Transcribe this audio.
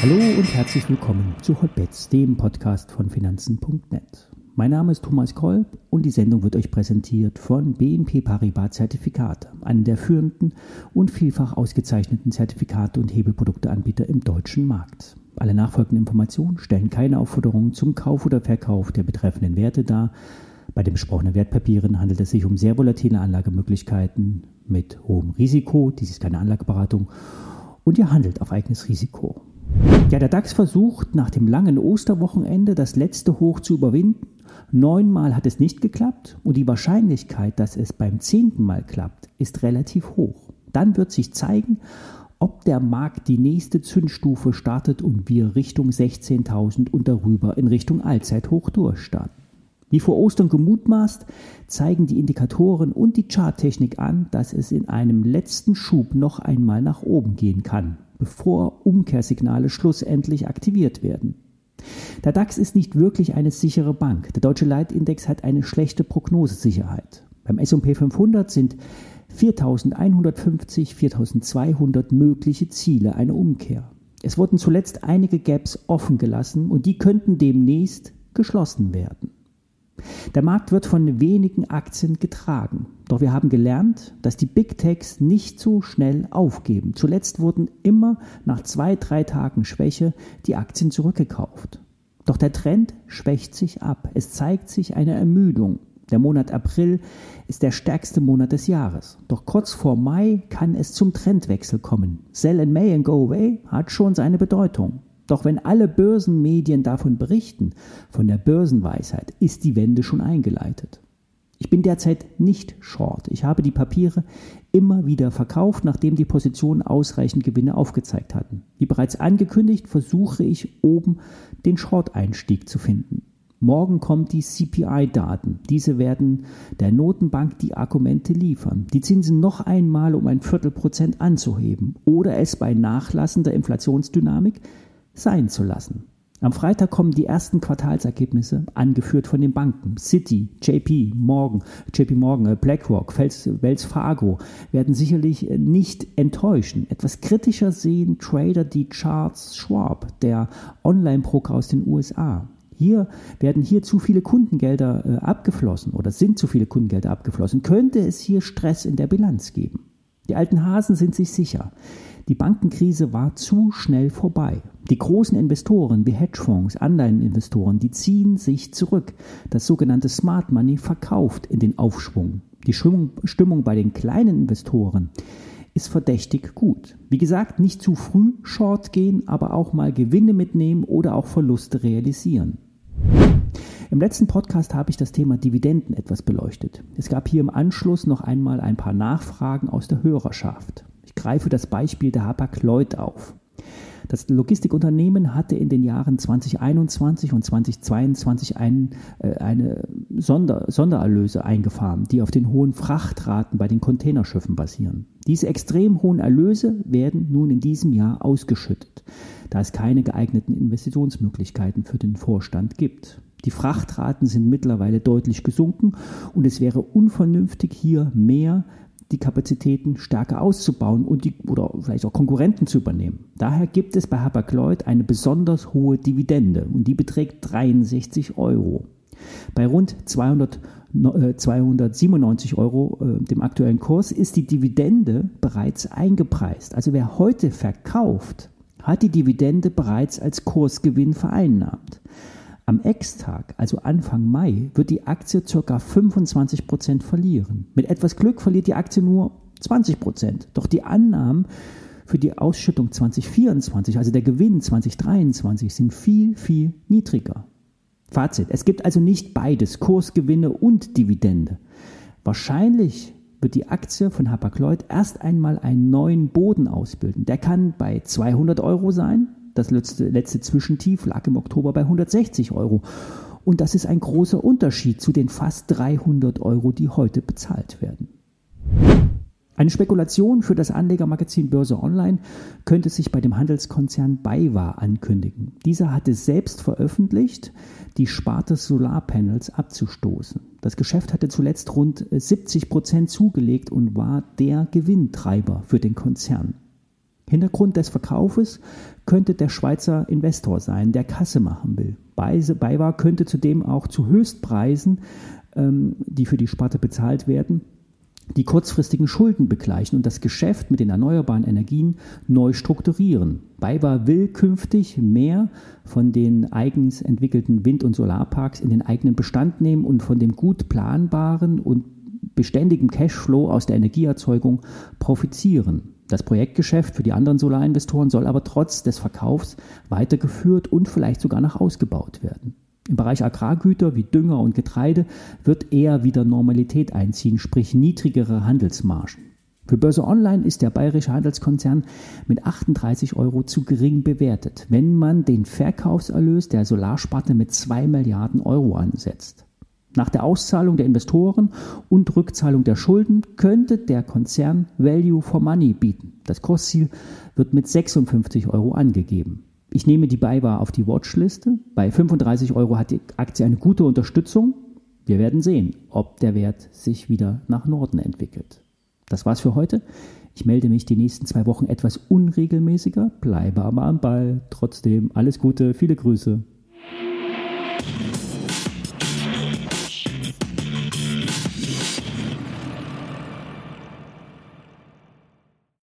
Hallo und herzlich willkommen zu Hotbets, dem Podcast von Finanzen.net. Mein Name ist Thomas Kolb und die Sendung wird euch präsentiert von BNP Paribas Zertifikate, einem der führenden und vielfach ausgezeichneten Zertifikate und Hebelprodukteanbieter im deutschen Markt. Alle nachfolgenden Informationen stellen keine Aufforderung zum Kauf oder Verkauf der betreffenden Werte dar. Bei den besprochenen Wertpapieren handelt es sich um sehr volatile Anlagemöglichkeiten mit hohem Risiko. Dies ist keine Anlageberatung. Und ihr handelt auf eigenes Risiko. Ja, der DAX versucht nach dem langen Osterwochenende das letzte Hoch zu überwinden. Neunmal hat es nicht geklappt und die Wahrscheinlichkeit, dass es beim zehnten Mal klappt, ist relativ hoch. Dann wird sich zeigen, ob der Markt die nächste Zündstufe startet und wir Richtung 16.000 und darüber in Richtung Allzeithoch durchstarten. Wie vor Ostern gemutmaßt, zeigen die Indikatoren und die Charttechnik an, dass es in einem letzten Schub noch einmal nach oben gehen kann, bevor Umkehrsignale schlussendlich aktiviert werden. Der DAX ist nicht wirklich eine sichere Bank. Der deutsche Leitindex hat eine schlechte Prognosesicherheit. Beim S&P 500 sind 4150, 4200 mögliche Ziele einer Umkehr. Es wurden zuletzt einige Gaps offen gelassen und die könnten demnächst geschlossen werden. Der Markt wird von wenigen Aktien getragen. Doch wir haben gelernt, dass die Big Techs nicht so schnell aufgeben. Zuletzt wurden immer nach zwei, drei Tagen Schwäche die Aktien zurückgekauft. Doch der Trend schwächt sich ab. Es zeigt sich eine Ermüdung. Der Monat April ist der stärkste Monat des Jahres. Doch kurz vor Mai kann es zum Trendwechsel kommen. Sell in May and go away hat schon seine Bedeutung. Doch wenn alle Börsenmedien davon berichten, von der Börsenweisheit, ist die Wende schon eingeleitet. Ich bin derzeit nicht short. Ich habe die Papiere immer wieder verkauft, nachdem die Positionen ausreichend Gewinne aufgezeigt hatten. Wie bereits angekündigt, versuche ich oben den Short-Einstieg zu finden. Morgen kommen die CPI-Daten. Diese werden der Notenbank die Argumente liefern, die Zinsen noch einmal um ein Viertelprozent anzuheben oder es bei nachlassender Inflationsdynamik sein zu lassen. Am Freitag kommen die ersten Quartalsergebnisse, angeführt von den Banken. Citi, JP Morgan, JP Morgan, äh, BlackRock, Wells Fargo werden sicherlich äh, nicht enttäuschen. Etwas kritischer sehen Trader die Charts Schwab, der Online-Broker aus den USA. Hier werden hier zu viele Kundengelder äh, abgeflossen oder sind zu viele Kundengelder abgeflossen. Könnte es hier Stress in der Bilanz geben? Die alten Hasen sind sich sicher. Die Bankenkrise war zu schnell vorbei. Die großen Investoren wie Hedgefonds, Anleiheninvestoren, die ziehen sich zurück. Das sogenannte Smart Money verkauft in den Aufschwung. Die Stimmung bei den kleinen Investoren ist verdächtig gut. Wie gesagt, nicht zu früh short gehen, aber auch mal Gewinne mitnehmen oder auch Verluste realisieren. Im letzten Podcast habe ich das Thema Dividenden etwas beleuchtet. Es gab hier im Anschluss noch einmal ein paar Nachfragen aus der Hörerschaft greife das Beispiel der Hapag-Lloyd auf. Das Logistikunternehmen hatte in den Jahren 2021 und 2022 ein, äh, eine Sonder, Sondererlöse eingefahren, die auf den hohen Frachtraten bei den Containerschiffen basieren. Diese extrem hohen Erlöse werden nun in diesem Jahr ausgeschüttet, da es keine geeigneten Investitionsmöglichkeiten für den Vorstand gibt. Die Frachtraten sind mittlerweile deutlich gesunken und es wäre unvernünftig, hier mehr die Kapazitäten stärker auszubauen und die, oder vielleicht auch Konkurrenten zu übernehmen. Daher gibt es bei Hapag-Lloyd eine besonders hohe Dividende und die beträgt 63 Euro. Bei rund 200, äh, 297 Euro, äh, dem aktuellen Kurs, ist die Dividende bereits eingepreist. Also wer heute verkauft, hat die Dividende bereits als Kursgewinn vereinnahmt. Am Ex-Tag, also Anfang Mai, wird die Aktie ca. 25% verlieren. Mit etwas Glück verliert die Aktie nur 20%. Doch die Annahmen für die Ausschüttung 2024, also der Gewinn 2023, sind viel, viel niedriger. Fazit, es gibt also nicht beides, Kursgewinne und Dividende. Wahrscheinlich wird die Aktie von Hapag-Lloyd erst einmal einen neuen Boden ausbilden. Der kann bei 200 Euro sein, das letzte, letzte Zwischentief lag im Oktober bei 160 Euro. Und das ist ein großer Unterschied zu den fast 300 Euro, die heute bezahlt werden. Eine Spekulation für das Anlegermagazin Börse Online könnte sich bei dem Handelskonzern BayWa ankündigen. Dieser hatte selbst veröffentlicht, die Sparte Solarpanels abzustoßen. Das Geschäft hatte zuletzt rund 70 Prozent zugelegt und war der Gewinntreiber für den Konzern. Hintergrund des Verkaufes könnte der Schweizer Investor sein, der Kasse machen will. BayWa könnte zudem auch zu Höchstpreisen, ähm, die für die Sparte bezahlt werden, die kurzfristigen Schulden begleichen und das Geschäft mit den erneuerbaren Energien neu strukturieren. BayWa will künftig mehr von den eigens entwickelten Wind- und Solarparks in den eigenen Bestand nehmen und von dem gut planbaren und beständigen Cashflow aus der Energieerzeugung profitieren. Das Projektgeschäft für die anderen Solarinvestoren soll aber trotz des Verkaufs weitergeführt und vielleicht sogar noch ausgebaut werden. Im Bereich Agrargüter wie Dünger und Getreide wird eher wieder Normalität einziehen, sprich niedrigere Handelsmargen. Für Börse Online ist der bayerische Handelskonzern mit 38 Euro zu gering bewertet, wenn man den Verkaufserlös der Solarsparte mit 2 Milliarden Euro ansetzt. Nach der Auszahlung der Investoren und Rückzahlung der Schulden könnte der Konzern Value for Money bieten. Das Kursziel wird mit 56 Euro angegeben. Ich nehme die BayWa auf die Watchliste. Bei 35 Euro hat die Aktie eine gute Unterstützung. Wir werden sehen, ob der Wert sich wieder nach Norden entwickelt. Das war's für heute. Ich melde mich die nächsten zwei Wochen etwas unregelmäßiger, bleibe aber am Ball. Trotzdem alles Gute, viele Grüße.